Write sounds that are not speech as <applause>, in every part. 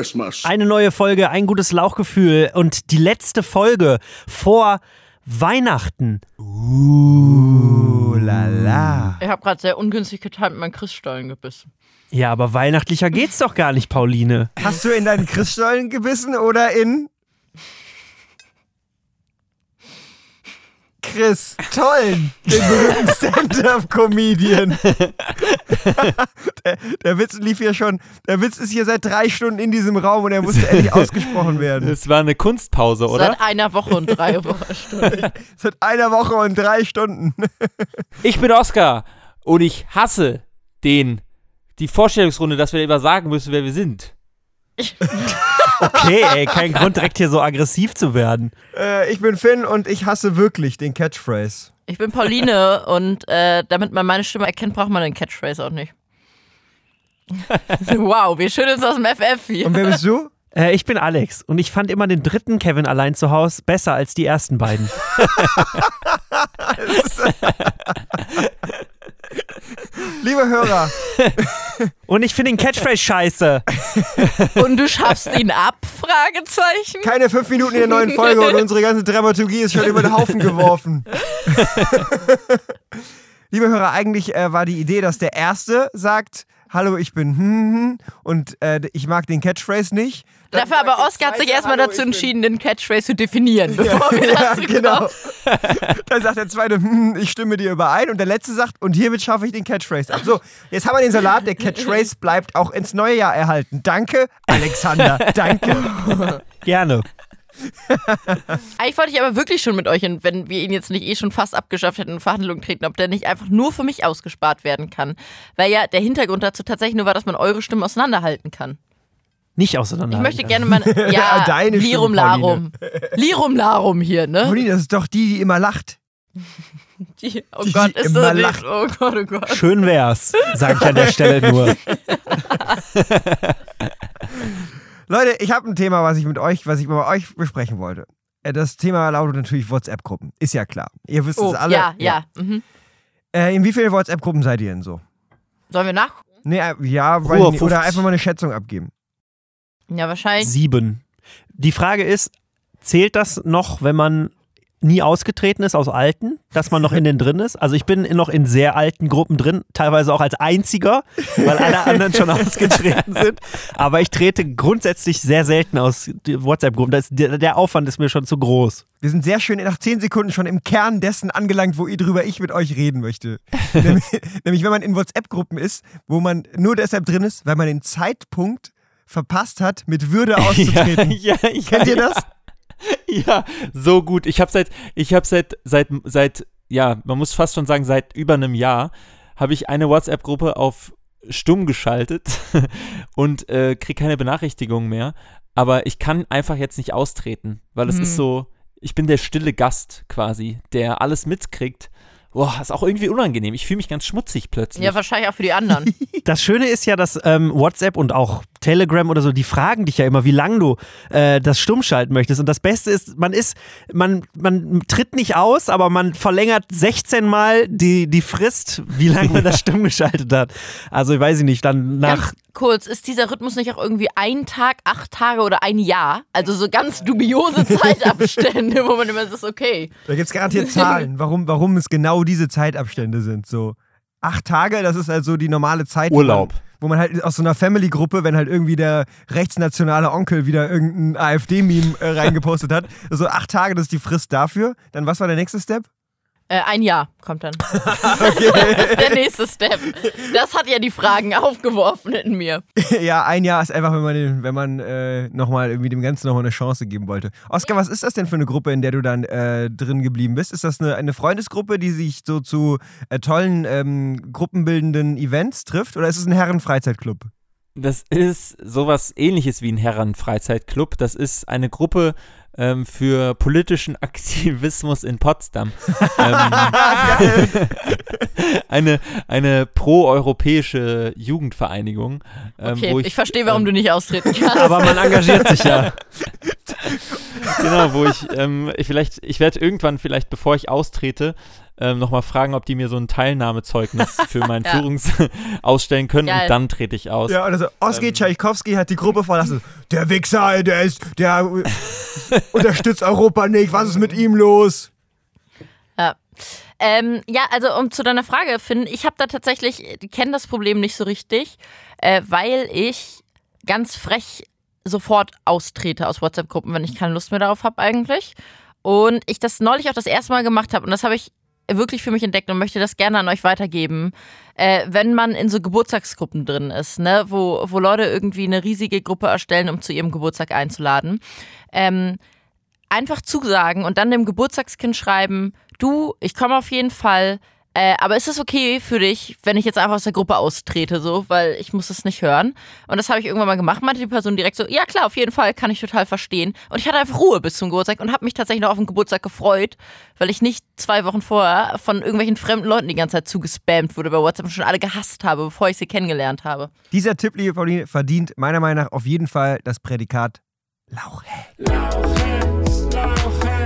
Christmas. Eine neue Folge, ein gutes Lauchgefühl und die letzte Folge vor Weihnachten. Uh, lala. Ich habe gerade sehr ungünstig getimt meinen Christstollen gebissen. Ja, aber weihnachtlicher geht's doch gar nicht, Pauline. Hast du in deinen Christstollen gebissen oder in Chris Tollen, den berühmten Stand-Up-Comedian. der, der Witz lief hier schon, der Witz ist hier seit drei Stunden in diesem Raum und er musste endlich <laughs> ausgesprochen werden. Es war eine Kunstpause, oder? Seit einer Woche und drei <laughs> Stunden. Seit einer Woche und drei Stunden. Ich bin Oskar und ich hasse den, die Vorstellungsrunde, dass wir immer sagen müssen, wer wir sind. <laughs> Okay, ey, kein Grund, direkt hier so aggressiv zu werden. Äh, ich bin Finn und ich hasse wirklich den Catchphrase. Ich bin Pauline <laughs> und äh, damit man meine Stimme erkennt, braucht man den Catchphrase auch nicht. <laughs> wow, wir schütteln uns aus dem FF hier. Und wer bist du? Äh, ich bin Alex und ich fand immer den dritten Kevin allein zu Hause besser als die ersten beiden. <laughs> Liebe Hörer, <laughs> Und ich finde den Catchphrase scheiße. <laughs> Und du schaffst ihn ab? Fragezeichen. keine fünf Minuten in der neuen Folge und unsere ganze Dramaturgie ist schon über den Haufen geworfen. <laughs> Liebe Hörer, eigentlich äh, war die Idee, dass der Erste sagt, hallo, ich bin hm, hm, und äh, ich mag den Catchphrase nicht. Dann Dafür aber Oscar hat sich erstmal "Hallo, dazu ich bin-" entschieden, den Catchphrase zu definieren, <laughs> bevor wir ja, dazu genau. kommen. <laughs> Dann sagt der Zweite, hm, ich stimme dir überein und der Letzte sagt, und hiermit schaffe ich den Catchphrase ab. So, jetzt haben wir den Salat, der Catchphrase bleibt auch ins neue Jahr erhalten. Danke, Alexander, <laughs> danke. Gerne. <laughs> Eigentlich wollte ich aber wirklich schon mit euch, wenn wir ihn jetzt nicht eh schon fast abgeschafft hätten, in Verhandlungen treten, ob der nicht einfach nur für mich ausgespart werden kann. Weil ja der Hintergrund dazu tatsächlich nur war, dass man eure Stimmen auseinanderhalten kann. Nicht auseinander. Ich möchte gerne mal. <laughs> Ja, Deine Stimme, Lirum Larum. Lirum Larum hier, ne? Pauline, das ist doch die, die immer lacht. Die, oh Die Gott, ist immer so nicht. lacht. Oh Gott, oh Gott. Schön wär's, sag ich an der Stelle nur. <laughs> Leute, ich habe ein Thema, was ich mit euch, was ich mit euch besprechen wollte. Äh, Das Thema lautet natürlich WhatsApp-Gruppen. Ist ja klar. Ihr wisst Oh, es alle. ja, ja. Mhm. Äh, in wie vielen WhatsApp-Gruppen seid ihr denn so? Sollen wir nach? Nee, äh, ja, ich nicht. oder 50. einfach mal eine Schätzung abgeben. Ja, wahrscheinlich. Sieben. Die Frage ist, zählt das noch, wenn man nie ausgetreten ist aus alten, dass man noch in den drin ist? Also ich bin noch in sehr alten Gruppen drin, teilweise auch als einziger, weil alle anderen schon <laughs> ausgetreten sind. Aber ich trete grundsätzlich sehr selten aus WhatsApp-Gruppen. Der, Aufwand ist mir schon zu groß. Wir sind sehr schön nach 10 Sekunden schon im Kern dessen angelangt, wo ihr drüber ich mit euch reden möchte. <laughs> nämlich, nämlich, wenn man in WhatsApp-Gruppen ist, wo man nur deshalb drin ist, weil man den Zeitpunkt verpasst hat, mit Würde <laughs> auszutreten. Ja, ja, Kennt ihr das? Ja, <laughs> so gut. Ich habe seit, ich habe seit, seit, seit, ja, man muss fast schon sagen, seit über einem Jahr habe ich eine WhatsApp-Gruppe auf stumm geschaltet <laughs> und äh, kriege keine Benachrichtigungen mehr. Aber ich kann einfach jetzt nicht austreten, weil es Mhm. ist so, ich bin der stille Gast quasi, der alles mitkriegt. Boah, ist auch irgendwie unangenehm. Ich fühle mich ganz schmutzig plötzlich. Ja, wahrscheinlich auch für die anderen. <laughs> Das Schöne ist ja, dass ähm, WhatsApp und auch Telegram oder so, die fragen dich ja immer, wie lange du äh, das stumm schalten möchtest. Und das Beste ist, man ist, man, man tritt nicht aus, aber man verlängert 16 Mal die, die Frist, wie lange man das <laughs> stumm geschaltet hat. Also ich weiß nicht, dann nach Ganz kurz, ist dieser Rhythmus nicht auch irgendwie ein Tag, acht Tage oder ein Jahr? Also so ganz dubiose <laughs> Zeitabstände, wo man immer ist, okay. Da gibt es garantiert Zahlen, warum, warum es genau diese Zeitabstände sind. So acht Tage, das ist halt so die normale Zeit. Urlaub. Man, wo man halt aus so einer Family-Gruppe, wenn halt irgendwie der rechtsnationale Onkel wieder irgendein AfD-Meme äh, reingepostet hat, so acht Tage, das ist die Frist dafür. Dann was war der nächste Step? Äh, ein Jahr kommt dann. <laughs> Das ist der nächste Step. Das hat ja die Fragen aufgeworfen in mir. <laughs> ja, ein Jahr ist einfach, wenn man, den- wenn man äh, nochmal irgendwie dem Ganzen nochmal eine Chance geben wollte. Oskar, was ist das denn für eine Gruppe, in der du dann äh, drin geblieben bist? Ist das eine, eine Freundesgruppe, die sich so zu äh, tollen ähm, gruppenbildenden Events trifft? Oder ist es ein Herrenfreizeitclub? Das ist sowas ähnliches wie ein Herrenfreizeitclub. Das ist eine Gruppe ähm, für politischen Aktivismus in Potsdam. <laughs> ähm, <laughs> eine eine pro-europäische Jugendvereinigung. Ähm, Okay, wo ich, verstehe, warum ähm, du nicht austreten <laughs> kannst. aber man engagiert sich ja. Genau, wo ich, ähm, ich vielleicht, ich werde irgendwann vielleicht, bevor ich austrete, ähm, nochmal fragen, ob die mir so ein Teilnahmezeugnis <laughs> für mein Ja. Führungs <laughs> ausstellen können Geil. und dann trete ich aus. Ja, oder so, Oski Ähm. Tchaikovsky hat die Gruppe verlassen. Der Wichser, der ist, der <laughs> unterstützt Europa nicht. Was ist mit ihm los? Ja. Ähm, ja, also um zu deiner Frage, Finn, ich habe da tatsächlich, kenne das Problem nicht so richtig, äh, weil ich ganz frech sofort austrete aus WhatsApp-Gruppen, wenn ich keine Lust mehr darauf habe eigentlich. Und ich das neulich auch das erste Mal gemacht habe und das habe ich wirklich für mich entdeckt und möchte das gerne an euch weitergeben, äh, wenn man in so Geburtstagsgruppen drin ist, ne, wo, wo Leute irgendwie eine riesige Gruppe erstellen, um zu ihrem Geburtstag einzuladen. Ähm, einfach zusagen und dann dem Geburtstagskind schreiben, du, ich komme auf jeden Fall, äh, aber ist es okay für dich, wenn ich jetzt einfach aus der Gruppe austrete, so, weil ich muss es nicht hören. Und das habe ich irgendwann mal gemacht, meinte die Person direkt so, ja klar, auf jeden Fall, kann ich total verstehen. Und ich hatte einfach Ruhe bis zum Geburtstag und habe mich tatsächlich noch auf den Geburtstag gefreut, weil ich nicht zwei Wochen vorher von irgendwelchen fremden Leuten die ganze Zeit zugespammt wurde bei WhatsApp und schon alle gehasst habe, bevor ich sie kennengelernt habe. Dieser Tipp, liebe Pauline, verdient meiner Meinung nach auf jeden Fall das Prädikat Lauchhä. Lauchheads, Lauchheads,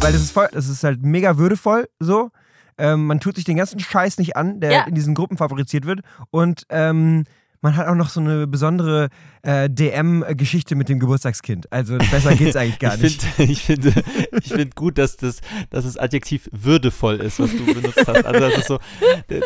Weil das ist voll, das ist halt mega würdevoll so. Ähm, man tut sich den ganzen Scheiß nicht an, der Ja. in diesen Gruppen favorisiert wird. Und ähm, man hat auch noch so eine besondere äh, DM-Geschichte mit dem Geburtstagskind. Also besser geht's eigentlich <laughs> gar ich nicht. <laughs> Ich finde <laughs> ich find gut, dass das, dass das Adjektiv würdevoll ist, was du benutzt hast. Also das ist so,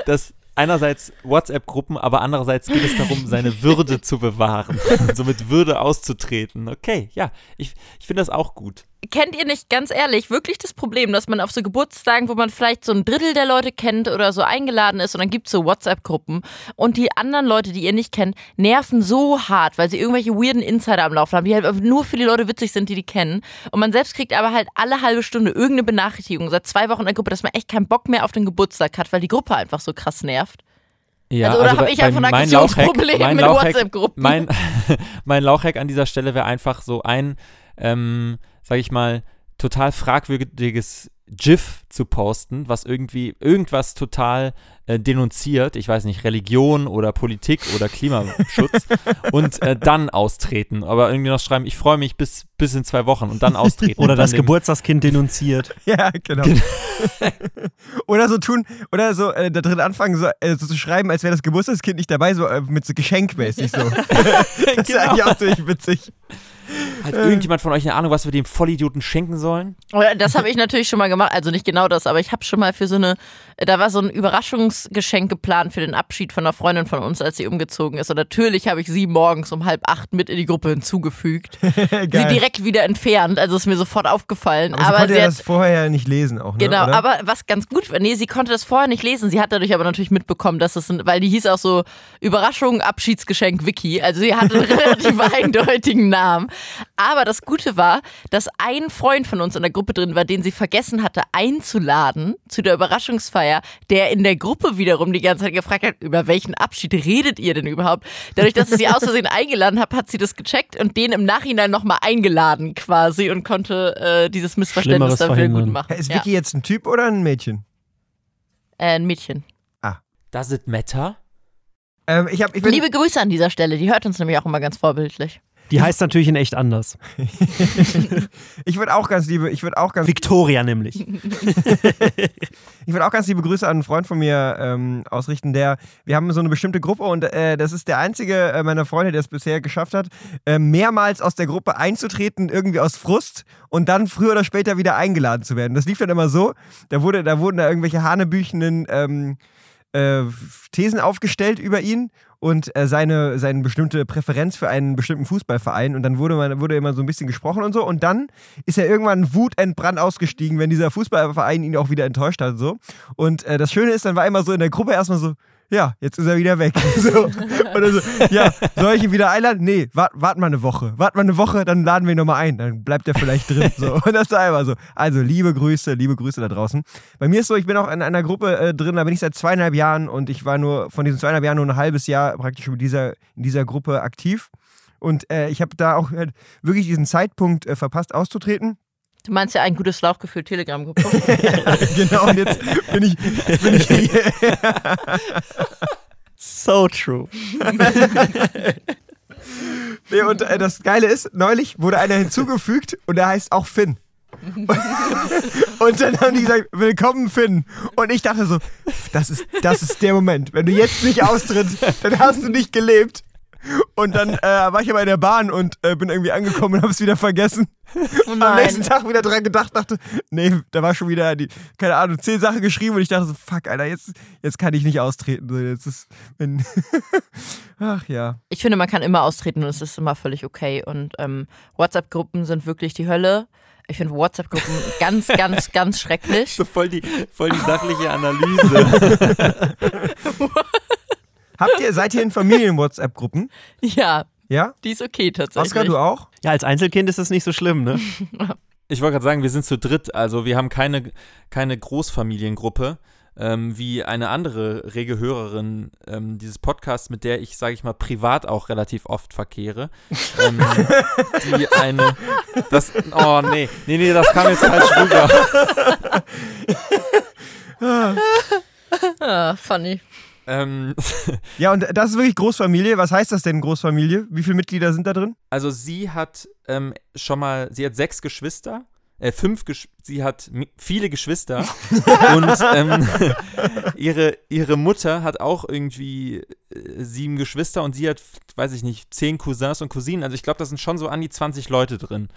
das einerseits WhatsApp-Gruppen, aber andererseits geht es darum, seine Würde zu bewahren. so mit Würde auszutreten. Okay, ja, ich, ich finde das auch gut. Kennt ihr nicht ganz ehrlich wirklich das Problem, dass man auf so Geburtstagen, wo man vielleicht so ein Drittel der Leute kennt oder so eingeladen ist und dann gibt es so WhatsApp-Gruppen und die anderen Leute, die ihr nicht kennt, nerven so hart, weil sie irgendwelche weirden Insider am Laufen haben, die halt nur für die Leute witzig sind, die die kennen. Und man selbst kriegt aber halt alle halbe Stunde irgendeine Benachrichtigung seit zwei Wochen in der Gruppe, dass man echt keinen Bock mehr auf den Geburtstag hat, weil die Gruppe einfach so krass nervt. Ja, Also, oder hab bei- ich einfach ein Aggressionsproblem mit WhatsApp-Gruppen? Mein, <laughs> mein Lauchhack an dieser Stelle wäre einfach so ein, ähm, sag ich mal, total fragwürdiges GIF zu posten, was irgendwie irgendwas total äh, denunziert, ich weiß nicht, Religion oder Politik oder Klimaschutz <laughs> und äh, dann austreten. Aber irgendwie noch schreiben, ich freue mich bis, bis in zwei Wochen und dann austreten. Oder das Geburtstagskind denunziert. <laughs> Ja, genau. <laughs> oder so tun, oder so äh, da drin anfangen, so, äh, so zu schreiben, als wäre das Geburtstagskind nicht dabei, so äh, mit so Geschenkmäßig so. das ist eigentlich auch ziemlich witzig. Hat irgendjemand von euch eine Ahnung, was wir dem Vollidioten schenken sollen? Oder Das habe ich natürlich schon mal gemacht, also nicht genau das, aber ich habe schon mal für so eine, da war so ein Überraschungsgeschenk geplant für den Abschied von einer Freundin von uns, als sie umgezogen ist. Und natürlich habe ich sie morgens um halb acht mit in die Gruppe hinzugefügt. <laughs> sie direkt wieder entfernt, also ist mir sofort aufgefallen. aber sie aber konnte sie ja hat, das vorher nicht lesen auch, ne? Genau, oder? aber was ganz gut war, nee, sie konnte das vorher nicht lesen. Sie hat dadurch aber natürlich mitbekommen, dass es, ein, weil die hieß auch so Überraschung, Abschiedsgeschenk Vicky. Also sie hatte einen <laughs> relativ eindeutigen Namen. Aber das Gute war, dass ein Freund von uns in der Gruppe drin war, den sie vergessen hatte einzuladen zu der Überraschungsfeier, der in der Gruppe wiederum die ganze Zeit gefragt hat, über welchen Abschied redet ihr denn überhaupt? Dadurch, dass ich sie aus Versehen eingeladen habe, hat sie das gecheckt und den im Nachhinein nochmal eingeladen quasi und konnte äh, dieses Missverständnis dann wieder gut machen. Ist Ja. Vicky jetzt ein Typ oder ein Mädchen? Äh, ein Mädchen. Does it matter? Ähm, ich, hab, ich bin, Liebe Grüße an dieser Stelle, die hört uns nämlich auch immer ganz vorbildlich. Die heißt natürlich in echt anders. <laughs> ich würde auch ganz liebe, ich würde auch ganz, Victoria nämlich. <laughs> ich würde auch ganz liebe Grüße an einen Freund von mir ähm, ausrichten, der, wir haben so eine bestimmte Gruppe und äh, das ist der einzige äh, meiner Freunde, der es bisher geschafft hat, äh, mehrmals aus der Gruppe einzutreten, irgendwie aus Frust und dann früher oder später wieder eingeladen zu werden. Das lief dann immer so, da wurde, da wurden da irgendwelche hanebüchenen ähm, äh, Thesen aufgestellt über ihn und äh, seine, seine bestimmte Präferenz für einen bestimmten Fußballverein. Und dann wurde, man, wurde immer so ein bisschen gesprochen und so. Und dann ist er irgendwann wutentbrannt ausgestiegen, wenn dieser Fußballverein ihn auch wieder enttäuscht hat und so. Und äh, das Schöne ist, dann war immer so in der Gruppe erstmal so, ja, jetzt ist er wieder weg. <laughs> So. Dann so, ja, soll ich ihn wieder einladen? Nee, wart, wart mal eine Woche. Wart mal eine Woche, dann laden wir ihn nochmal ein. Dann bleibt er vielleicht drin. So. Und das ist einfach so. Also, liebe Grüße, liebe Grüße da draußen. Bei mir ist so, ich bin auch in einer Gruppe äh, drin, da bin ich seit zweieinhalb Jahren und ich war nur von diesen zweieinhalb Jahren nur ein halbes Jahr praktisch mit dieser, in dieser Gruppe aktiv. Und äh, ich habe da auch halt wirklich diesen Zeitpunkt äh, verpasst auszutreten. Du meinst ja ein gutes Lauchgefühl Telegram-Gruppe. <laughs> <laughs> genau, und jetzt bin ich, jetzt bin ich hier. So true. <laughs> Nee, und äh, das Geile ist, neulich wurde einer hinzugefügt und der heißt auch Finn. und dann haben die gesagt, willkommen Finn. Und ich dachte so, das ist, das ist der Moment. Wenn du jetzt nicht austrittst, dann hast du nicht gelebt. Und dann äh, war ich aber in der Bahn und äh, bin irgendwie angekommen und habe es wieder vergessen. <laughs> Am nächsten Tag wieder dran gedacht, dachte, nee, da war schon wieder die, keine Ahnung, zehn Sachen geschrieben und ich dachte so, fuck, Alter, jetzt, jetzt kann ich nicht austreten. So, jetzt ist, wenn, <laughs> ach ja. Ich finde, man kann immer austreten und es ist immer völlig okay. Und ähm, WhatsApp-Gruppen sind wirklich die Hölle. Ich finde WhatsApp-Gruppen <laughs> ganz, ganz, ganz schrecklich. So voll die, voll die sachliche Analyse. Habt ihr, seid ihr in Familien-WhatsApp-Gruppen? <laughs> Ja, Ja? die ist okay tatsächlich. Oskar, du auch? Ja, als Einzelkind ist das nicht so schlimm, ne? <laughs> Ich wollte gerade sagen, wir sind zu dritt, also wir haben keine, keine Großfamiliengruppe, ähm, wie eine andere rege Hörerin ähm, dieses Podcasts, mit der ich, sage ich mal, privat auch relativ oft verkehre. Ähm, <laughs> die eine, das, oh nee, nee, nee, das kam jetzt falsch rüber. Ah, funny. Ähm, <laughs> Ja, und das ist wirklich Großfamilie. Was heißt das denn, Großfamilie? Wie viele Mitglieder sind da drin? also sie hat ähm, schon mal, sie hat sechs Geschwister, äh, fünf, Gesch sie hat viele Geschwister <laughs> und ähm, <laughs> ihre, ihre Mutter hat auch irgendwie äh, sieben Geschwister und sie hat, weiß ich nicht, zehn Cousins und Cousinen. Also ich glaube, da sind schon so an die 20 Leute drin,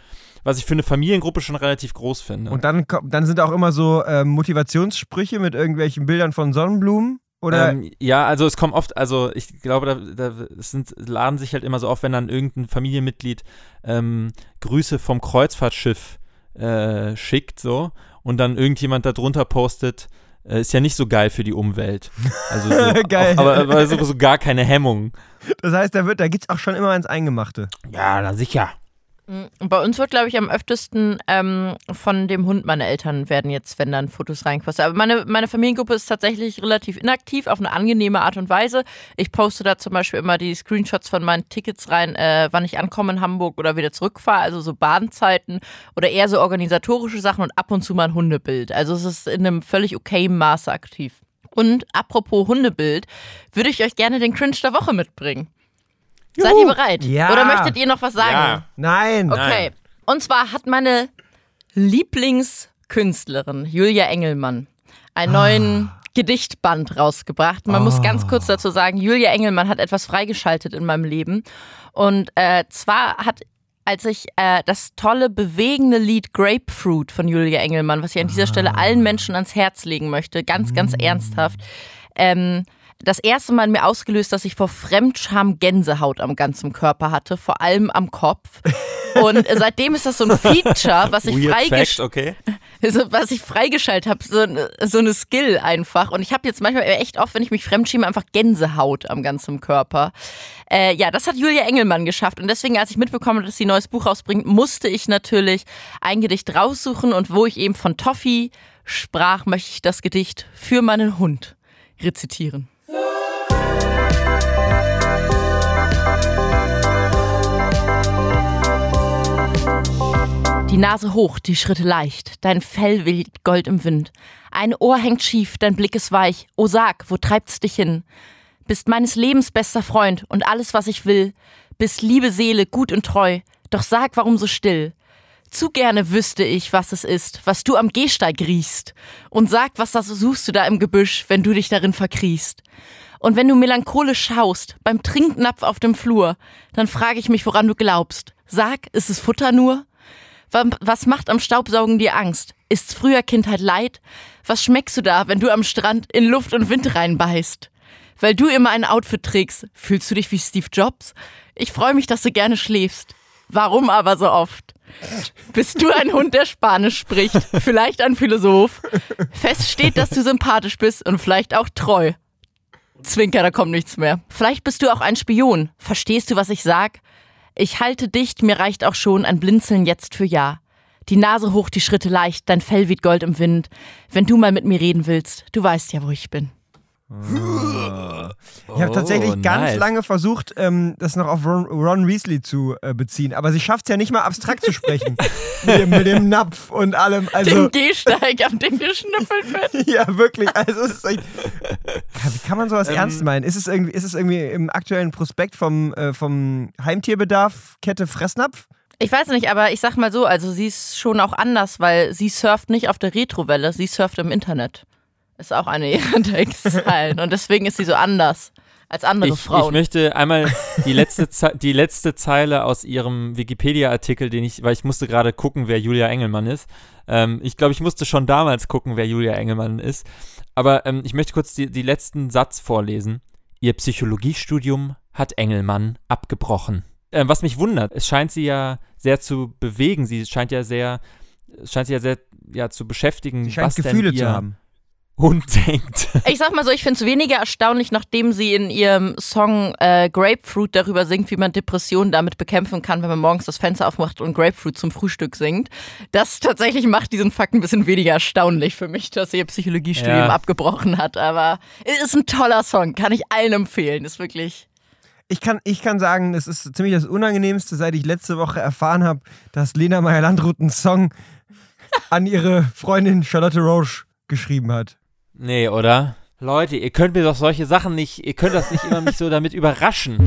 was ich für eine Familiengruppe schon relativ groß finde. Und dann, dann sind auch immer so ähm, Motivationssprüche mit irgendwelchen Bildern von Sonnenblumen. Oder ähm, ja, also es kommt oft, also ich glaube, da, da sind, laden sich halt immer so auf, wenn dann irgendein Familienmitglied ähm, Grüße vom Kreuzfahrtschiff äh, schickt, so, und dann irgendjemand darunter postet, äh, ist ja nicht so geil für die Umwelt. Also so, <laughs> Geil. Auch, aber, aber so, so gar keine Hemmung. das heißt, da, wird, da geht es auch schon immer ins Eingemachte. Ja, na sicher. Mm, Bei uns wird, glaube ich, am öftesten ähm, von dem Hund meiner Eltern werden jetzt, wenn dann Fotos reinquasten. Aber meine, meine Familiengruppe ist tatsächlich relativ inaktiv, auf eine angenehme Art und Weise. Ich poste da zum Beispiel immer die Screenshots von meinen Tickets rein, äh, wann ich ankomme in Hamburg oder wieder zurückfahre, also so Bahnzeiten oder eher so organisatorische Sachen und ab und zu mal ein Hundebild. Also es ist in einem völlig okayen Maße aktiv. Und apropos Hundebild, würde ich euch gerne den Cringe der Woche mitbringen. Seid ihr bereit? Ja. Oder möchtet ihr noch was sagen? Ja. Nein. Okay. Und zwar hat meine Lieblingskünstlerin Julia Engelmann einen neuen Gedichtband rausgebracht. Man muss ganz kurz dazu sagen, Julia Engelmann hat etwas freigeschaltet in meinem Leben. Und äh, zwar hat als ich äh, das tolle, bewegende Lied Grapefruit von Julia Engelmann, was ich an dieser Stelle allen Menschen ans Herz legen möchte, ganz, ganz ernsthaft, ähm, das erste Mal in mir ausgelöst, dass ich vor Fremdscham Gänsehaut am ganzen Körper hatte, vor allem am Kopf. Und <laughs> seitdem ist das so ein Feature, was ich freigesch okay. <laughs> so, was ich freigeschaltet habe, so, eine- so eine Skill einfach. Und ich habe jetzt manchmal echt oft, wenn ich mich fremdschäme, einfach Gänsehaut am ganzen Körper. Äh, ja, das hat Julia Engelmann geschafft. Und deswegen, als ich mitbekommen habe, dass sie ein neues Buch rausbringt, musste ich natürlich ein Gedicht raussuchen. Und wo ich eben von Toffee sprach, möchte ich das Gedicht für meinen Hund rezitieren. Die Nase hoch, die Schritte leicht, dein Fell weht Gold im Wind. Ein Ohr hängt schief, dein Blick ist weich. O sag, wo treibt's dich hin? Bist meines Lebens bester Freund und alles, was ich will. Bist liebe Seele, gut und treu. Doch sag, warum so still? Zu gerne wüsste ich, was es ist, was du am Gehsteig riechst. Und sag, was das suchst du da im Gebüsch, wenn du dich darin verkriechst. Und wenn du melancholisch schaust, beim Trinknapf auf dem Flur, dann frage ich mich, woran du glaubst. Sag, ist es Futter nur? Wa- Was macht am Staubsaugen dir Angst? Ist's früher Kindheit Leid? Was schmeckst du da, wenn du am Strand in Luft und Wind reinbeißt? Weil du immer ein Outfit trägst, fühlst du dich wie Steve Jobs? Ich freue mich, dass du gerne schläfst. Warum aber so oft? Bist du ein Hund, der Spanisch spricht? Vielleicht ein Philosoph? Fest steht, dass du sympathisch bist und vielleicht auch treu. Zwinker, da kommt nichts mehr. Vielleicht bist du auch ein Spion. Verstehst du, was ich sag? Ich halte dicht, mir reicht auch schon ein Blinzeln jetzt für Ja. Die Nase hoch, die Schritte leicht, dein Fell weht Gold im Wind. Wenn du mal mit mir reden willst, du weißt ja, wo ich bin. Ich habe tatsächlich Oh, ganz nice. lange versucht, ähm, das noch auf Ron, Ron Weasley zu äh, beziehen, aber sie schafft es ja nicht mal abstrakt zu sprechen. <laughs> mit, dem, mit dem Napf und allem. Also, Den Gehsteig, auf dem geschnüffelt wird. <laughs> ja, wirklich. Also, es ist echt, kann, wie kann man sowas Ähm, ernst meinen? Ist es irgendwie, ist es irgendwie im aktuellen Prospekt vom, äh, vom Heimtierbedarf Kette Fressnapf? Ich weiß nicht, aber ich sag mal so, also sie ist schon auch anders, weil sie surft nicht auf der Retrowelle, sie surft im Internet. Ist auch eine <laughs> ihrer Textzeilen. Und deswegen ist sie so anders als andere Ich, ich Frauen. möchte einmal die letzte, Ze die letzte Zeile aus ihrem Wikipedia-Artikel, den ich, weil ich musste gerade gucken, wer Julia Engelmann ist. Ähm, ich glaube, ich musste schon damals gucken, wer Julia Engelmann ist. Aber ähm, ich möchte kurz die, die letzten Satz vorlesen. Ihr Psychologiestudium hat Engelmann abgebrochen. Ähm, was mich wundert, es scheint sie ja sehr zu bewegen. Sie scheint ja sehr, scheint sie ja sehr ja, zu beschäftigen, Sie scheint was Gefühle denn ihr zu haben. Hund <laughs> denkt. Ich sag mal so, ich finde es weniger erstaunlich, nachdem sie in ihrem Song äh, Grapefruit darüber singt, wie man Depressionen damit bekämpfen kann, wenn man morgens das Fenster aufmacht und Grapefruit zum Frühstück singt. Das tatsächlich macht diesen Fakt ein bisschen weniger erstaunlich für mich, dass sie ihr Psychologiestudium Ja. abgebrochen hat. Aber es ist ein toller Song, kann ich allen empfehlen. Ist wirklich. Ich kann, ich kann sagen, es ist ziemlich das Unangenehmste, seit ich letzte Woche erfahren habe, dass Lena Meyer-Landrut einen Song an ihre Freundin Charlotte Roche geschrieben hat. Nee, oder? Leute, ihr könnt mir doch solche Sachen nicht, ihr könnt das nicht immer mich so damit überraschen.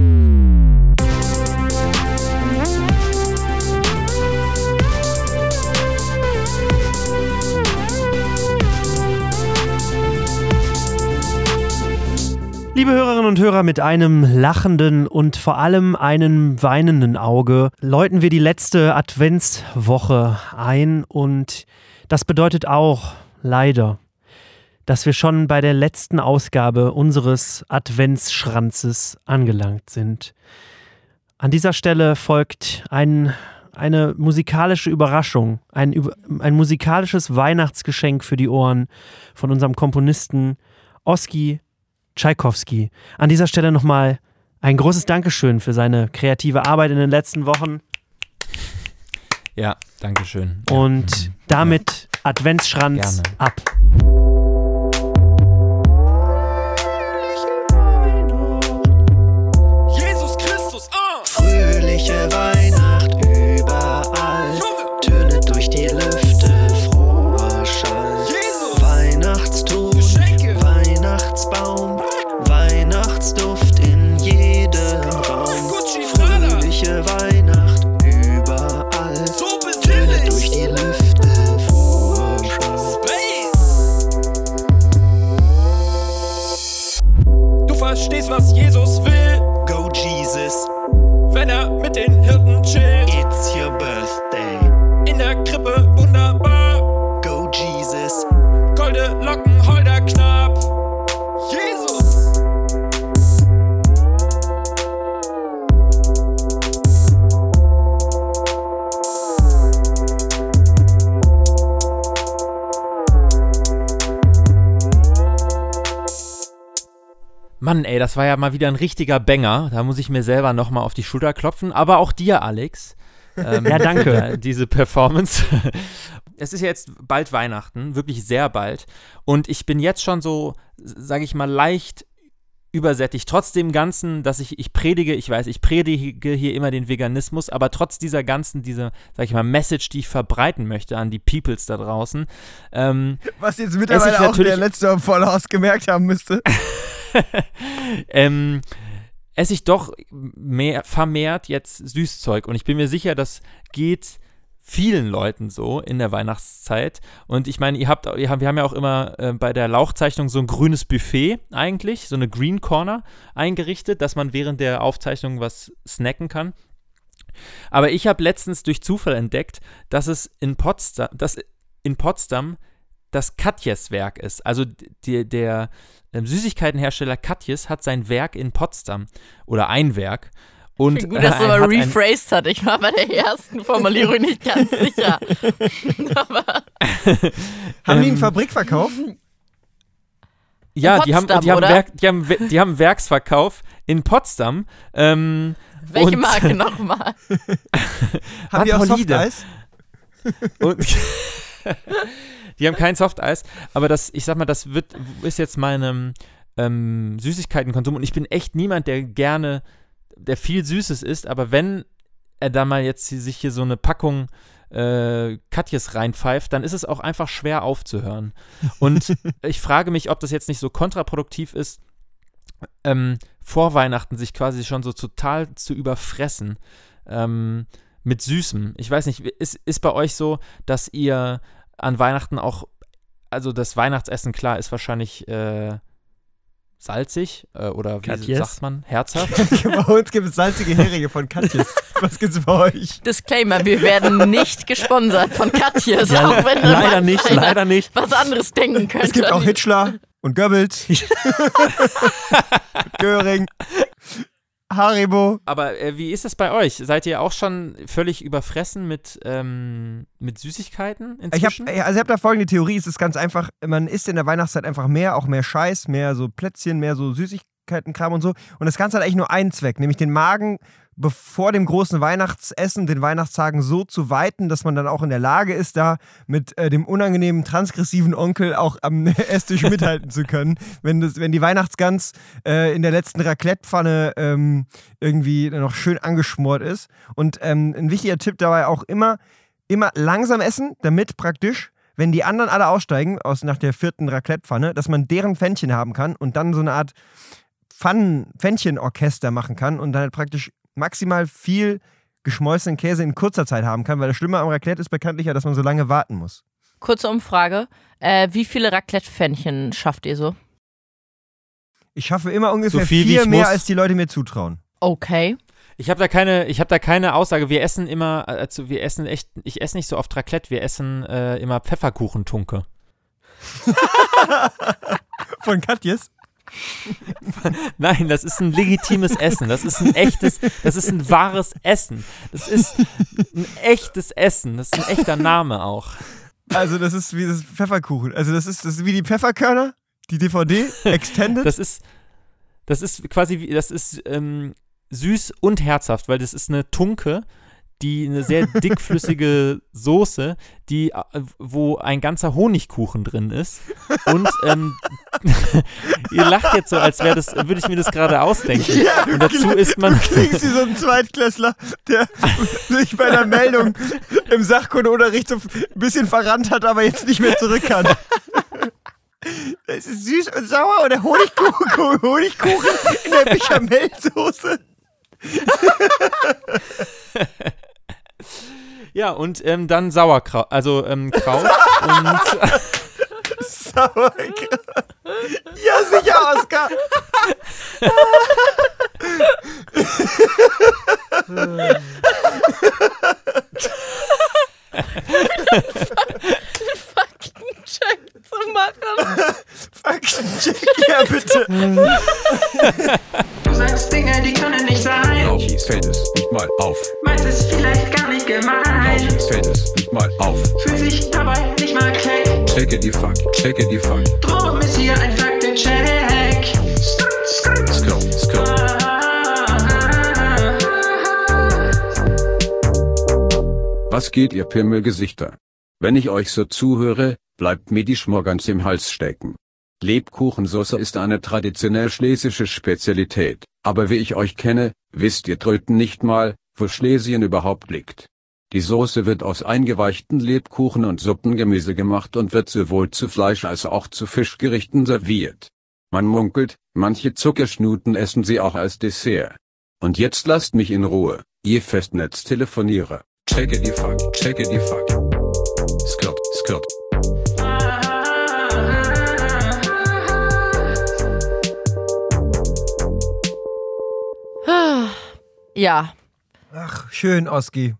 Liebe Hörerinnen und Hörer, mit einem lachenden und vor allem einem weinenden Auge läuten wir die letzte Adventswoche ein und das bedeutet auch leider, dass wir schon bei der letzten Ausgabe unseres Adventsschranzes angelangt sind. An dieser Stelle folgt ein, eine musikalische Überraschung, ein, ein musikalisches Weihnachtsgeschenk für die Ohren von unserem Komponisten Oski Tschaikowski. An dieser Stelle nochmal ein großes Dankeschön für seine kreative Arbeit in den letzten Wochen Ja, Dankeschön. und damit Adventsschranz Gerne. ab. Mann, ey, das war ja mal wieder ein richtiger Banger. Da muss ich mir selber nochmal auf die Schulter klopfen. Aber auch dir, Alex. Ähm, Ja, danke. <laughs> Diese Performance. Es ist ja jetzt bald Weihnachten, wirklich sehr bald. Und ich bin jetzt schon so, sage ich mal, leicht übersättigt. Trotz dem Ganzen, dass ich, ich predige, ich weiß, ich predige hier immer den Veganismus, aber trotz dieser ganzen, dieser, sag ich mal, Message, die ich verbreiten möchte an die Peoples da draußen, ähm, Was jetzt mittlerweile auch der letzte Vollhaus gemerkt haben müsste. <laughs> ähm, esse ich doch mehr, vermehrt jetzt Süßzeug. Und ich bin mir sicher, das geht vielen Leuten so in der Weihnachtszeit. Und ich meine, ihr habt, ihr habt, wir haben ja auch immer äh, bei der Lauchzeichnung so ein grünes Buffet eigentlich, so eine Green Corner eingerichtet, dass man während der Aufzeichnung was snacken kann. Aber ich habe letztens durch Zufall entdeckt, dass es in Potsdam, dass in Potsdam das Katjes-Werk ist. Also die, der ähm, Süßigkeitenhersteller Katjes hat sein Werk in Potsdam oder ein Werk. Und Gut, dass du mal rephrased hat. Ich war bei der ersten Formulierung <laughs> nicht ganz sicher. <laughs> Aber Haben die Ähm, einen Fabrikverkauf? Ja, die haben, die, haben? Werk, die, haben, die haben Werksverkauf in Potsdam. Ähm, welche Und- Marke <laughs> nochmal? Haben die auch. Softeis? und die haben kein Softeis, aber das, ich sag mal, das wird, ist jetzt meinem ähm, Süßigkeitenkonsum und ich bin echt niemand, der gerne, der viel Süßes isst, aber wenn er da mal jetzt sich hier so eine Packung äh, Katjes reinpfeift, dann ist es auch einfach schwer aufzuhören. <laughs> Und ich frage mich, ob das jetzt nicht so kontraproduktiv ist, ähm, vor Weihnachten sich quasi schon so total zu überfressen ähm, mit Süßem. Ich weiß nicht, ist, ist bei euch so, dass ihr an Weihnachten auch, also das Weihnachtsessen, klar, ist wahrscheinlich äh, salzig äh, oder wie Katjes. sagt man, herzhaft. <laughs> bei uns gibt es salzige Heringe von Katjes. Was gibt's bei euch? Disclaimer, wir werden nicht gesponsert von Katjes, Ja, auch wenn leider nicht, leider nicht. was anderes denken könnte. Es gibt auch Hitchler und Goebbels. <laughs> Göring. Haribo. Aber äh, wie ist das bei euch? Seid ihr auch schon völlig überfressen mit, ähm, mit Süßigkeiten Ich inzwischen? habe also ich hab da folgende Theorie, es ist ganz einfach, man isst in der Weihnachtszeit einfach mehr, auch mehr Scheiß, mehr so Plätzchen, mehr so Süßigkeitenkram und so. Und das Ganze hat eigentlich nur einen Zweck, nämlich den Magen bevor dem großen Weihnachtsessen, den Weihnachtstagen so zu weiten, dass man dann auch in der Lage ist, da mit äh, dem unangenehmen, transgressiven Onkel auch am <laughs> Esstisch mithalten zu können. Wenn, das, wenn die Weihnachtsgans äh, in der letzten Raclette-Pfanne ähm, irgendwie noch schön angeschmort ist. Und ähm, ein wichtiger Tipp dabei auch immer, immer langsam essen, damit praktisch, wenn die anderen alle aussteigen, aus nach der vierten Raclette-Pfanne, dass man deren Pfännchen haben kann und dann so eine Art Pfännchenorchester machen kann und dann halt praktisch maximal viel geschmolzenen Käse in kurzer Zeit haben kann, weil das Schlimme am Raclette ist bekanntlich ja, dass man so lange warten muss. Kurze Umfrage. Äh, wie viele Raclette-Pfännchen schafft ihr so? Ich schaffe immer ungefähr So viel, vier mehr, muss. als die Leute mir zutrauen. Okay. Ich habe da keine, ich habe da keine Aussage. Wir essen immer, also wir essen echt, ich esse nicht so oft Raclette, wir essen äh, immer Pfefferkuchentunke. <laughs> <laughs> Von Katjes? <laughs> Nein, das ist ein legitimes Essen. Das ist ein echtes, das ist ein wahres Essen. Das ist ein echtes Essen. Das ist ein echter Name auch. Also das ist wie das Pfefferkuchen. Also das ist, das ist wie die Pfefferkörner, die DVD, Extended. Das ist, das ist quasi, wie, das ist ähm, süß und herzhaft, weil das ist eine Tunke, die eine sehr dickflüssige Soße, die, äh, wo ein ganzer Honigkuchen drin ist. Und ähm, <laughs> ihr lacht jetzt so, als wäre das, würde ich mir das gerade ausdenken. und dazu isst man. Du klingst wie so ein Zweitklässler, der sich bei einer Meldung im Sachkundeunterricht so ein bisschen verrannt hat, aber jetzt nicht mehr zurück kann. Es ist süß und sauer und der Honigkuchen, Honigkuchen in der Bechamelsoße. Ja, und ähm, dann Sauerkraut, also ähm, Kraut <laughs> und Sauerkraut. Ja, sicher, Oskar. Faktencheck zu machen. Faktencheck, ja bitte. Du sagst Dinge, die können nicht sein. Lauchis fällt es nicht mal auf. Meinst es vielleicht gar nicht gemein. Fällt es nicht mal auf. Fühlt sich dabei nicht mal keck. Checke die Fuck, checke die Fuck. Drum ist hier ein Faktencheck. Skill, skill. Was geht ihr Pimmelgesichter? Wenn ich euch so zuhöre, bleibt mir die Schmorgans im Hals stecken. Lebkuchensoße ist eine traditionell schlesische Spezialität, aber wie ich euch kenne, wisst ihr Tröten nicht mal, wo Schlesien überhaupt liegt. Die Soße wird aus eingeweichten Lebkuchen und Suppengemüse gemacht und wird sowohl zu Fleisch als auch zu Fischgerichten serviert. Man munkelt, manche Zuckerschnuten essen sie auch als Dessert. Und jetzt lasst mich in Ruhe, ihr Festnetztelefonierer. Checke die Fuck, checke die Fuck. Skirt, skirt. Ja. Ach, schön, Oski.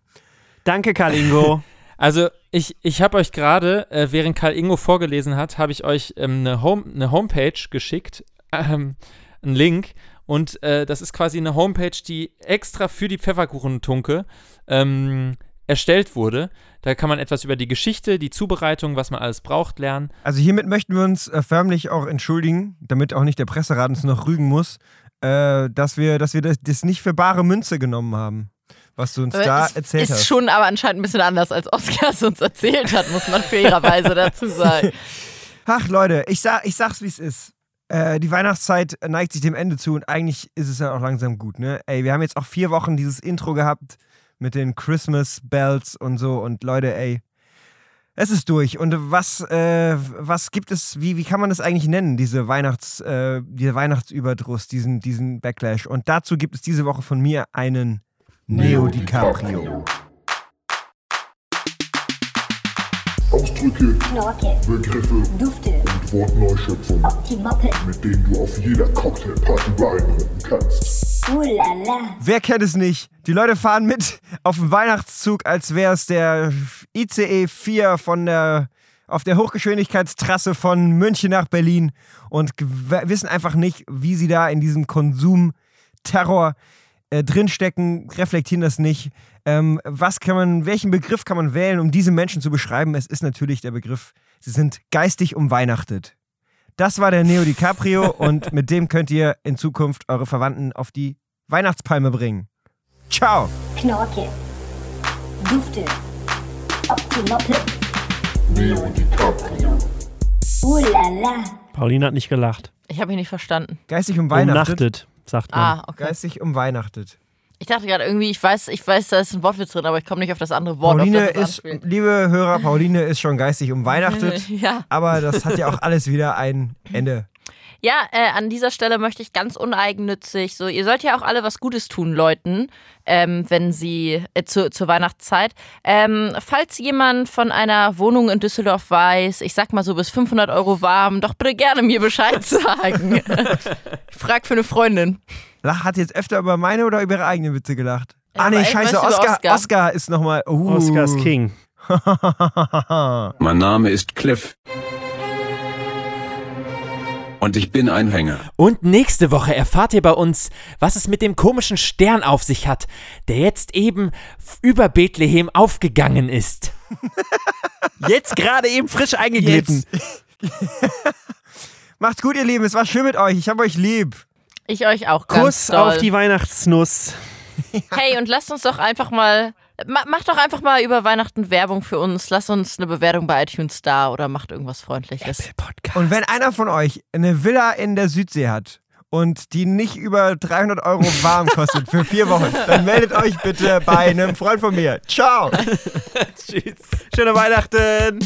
Danke, Karl Ingo. <laughs> Also ich, ich habe euch gerade, äh, während Karl Ingo vorgelesen hat, habe ich euch ähm, eine, Home, eine Homepage geschickt, ähm, einen Link. Und äh, das ist quasi eine Homepage, die extra für die Pfefferkuchentunke ähm, erstellt wurde. Da kann man etwas über die Geschichte, die Zubereitung, was man alles braucht, lernen. Also hiermit möchten wir uns äh, förmlich auch entschuldigen, damit auch nicht der Presserat uns noch rügen muss, äh, dass wir, dass wir das, das nicht für bare Münze genommen haben, was du uns Aber da es erzählt ist hast. schon aber anscheinend ein bisschen anders, als Oskar es uns erzählt hat, muss man fairerweise dazu sagen. Ach Leute, ich, sag, ich sag's wie es ist. Äh, die Weihnachtszeit neigt sich dem Ende zu und eigentlich ist es ja auch langsam gut, ne? Ey, wir haben jetzt auch vier Wochen dieses Intro gehabt mit den Christmas Bells und so und Leute, ey, es ist durch. Und was, äh, was gibt es, wie, wie kann man das eigentlich nennen, diese Weihnachts, äh, dieser Weihnachtsüberdruss, diesen, diesen Backlash? Und dazu gibt es diese Woche von mir einen Neo DiCaprio. Ausdrücke, Knorke, Begriffe Dufte, und Wortneuschöpfungen, Optimoppe, mit denen du auf jeder Cocktailparty beeindrucken kannst. Ulala, Wer kennt es nicht? Die Leute fahren mit auf dem Weihnachtszug, als wäre es der ICE 4 von der, auf der Hochgeschwindigkeitstrasse von München nach Berlin und wissen einfach nicht, wie sie da in diesem Konsumterror äh, drinstecken, reflektieren das nicht. Ähm, was kann man, welchen Begriff kann man wählen, um diese Menschen zu beschreiben? Es ist natürlich der Begriff, sie sind geistig umweihnachtet. Das war der Neo DiCaprio <laughs> und mit dem könnt ihr in Zukunft eure Verwandten auf die Weihnachtspalme bringen. Ciao! Knorke, Dufte, Optimoppe, Neo DiCaprio. Ulala, Pauline hat nicht gelacht. Ich habe ihn nicht verstanden. Geistig umweihnachtet. Umnachtet, sagt man. Ah, okay. Geistig umweihnachtet. Ich dachte gerade irgendwie, ich weiß, ich weiß, da ist ein Wortwitz drin, aber ich komme nicht auf das andere Wort. Pauline auf das es ist, anspielt. liebe Hörer, Pauline ist schon geistig umweihnachtet. <laughs> Ja. aber das hat ja auch alles wieder ein Ende. Ja, äh, an dieser Stelle möchte ich ganz uneigennützig, so, ihr sollt ja auch alle was Gutes tun, Leuten, ähm, wenn sie, äh, zu, zur Weihnachtszeit. Ähm, falls jemand von einer Wohnung in Düsseldorf weiß, ich sag mal so bis 500 Euro warm, doch bitte gerne mir Bescheid <laughs> sagen. ich frag für eine Freundin. Lach hat jetzt öfter über meine oder über ihre eigenen Witze gelacht? Ja, ah nee, scheiße, Oscar, Oscar? Oscar ist nochmal. Uh. Oscars King. <laughs> Mein Name ist Cliff. Und ich bin ein Hänger. Und nächste Woche erfahrt ihr bei uns, was es mit dem komischen Stern auf sich hat, der jetzt eben über Bethlehem aufgegangen ist. <laughs> Jetzt gerade eben frisch eingeglitten. <laughs> Macht's gut, ihr Lieben. Es war schön mit euch. Ich hab euch lieb. Ich euch auch ganz Kuss doll. auf die Weihnachtsnuss. Hey, und lasst uns doch einfach mal, ma, macht doch einfach mal über Weihnachten Werbung für uns. Lasst uns eine Bewertung bei iTunes da oder macht irgendwas Freundliches. Podcast. Und wenn einer von euch eine Villa in der Südsee hat und die nicht über 300 Euro warm kostet für vier Wochen, dann meldet euch bitte bei einem Freund von mir. Ciao! <laughs> Tschüss. Schöne Weihnachten.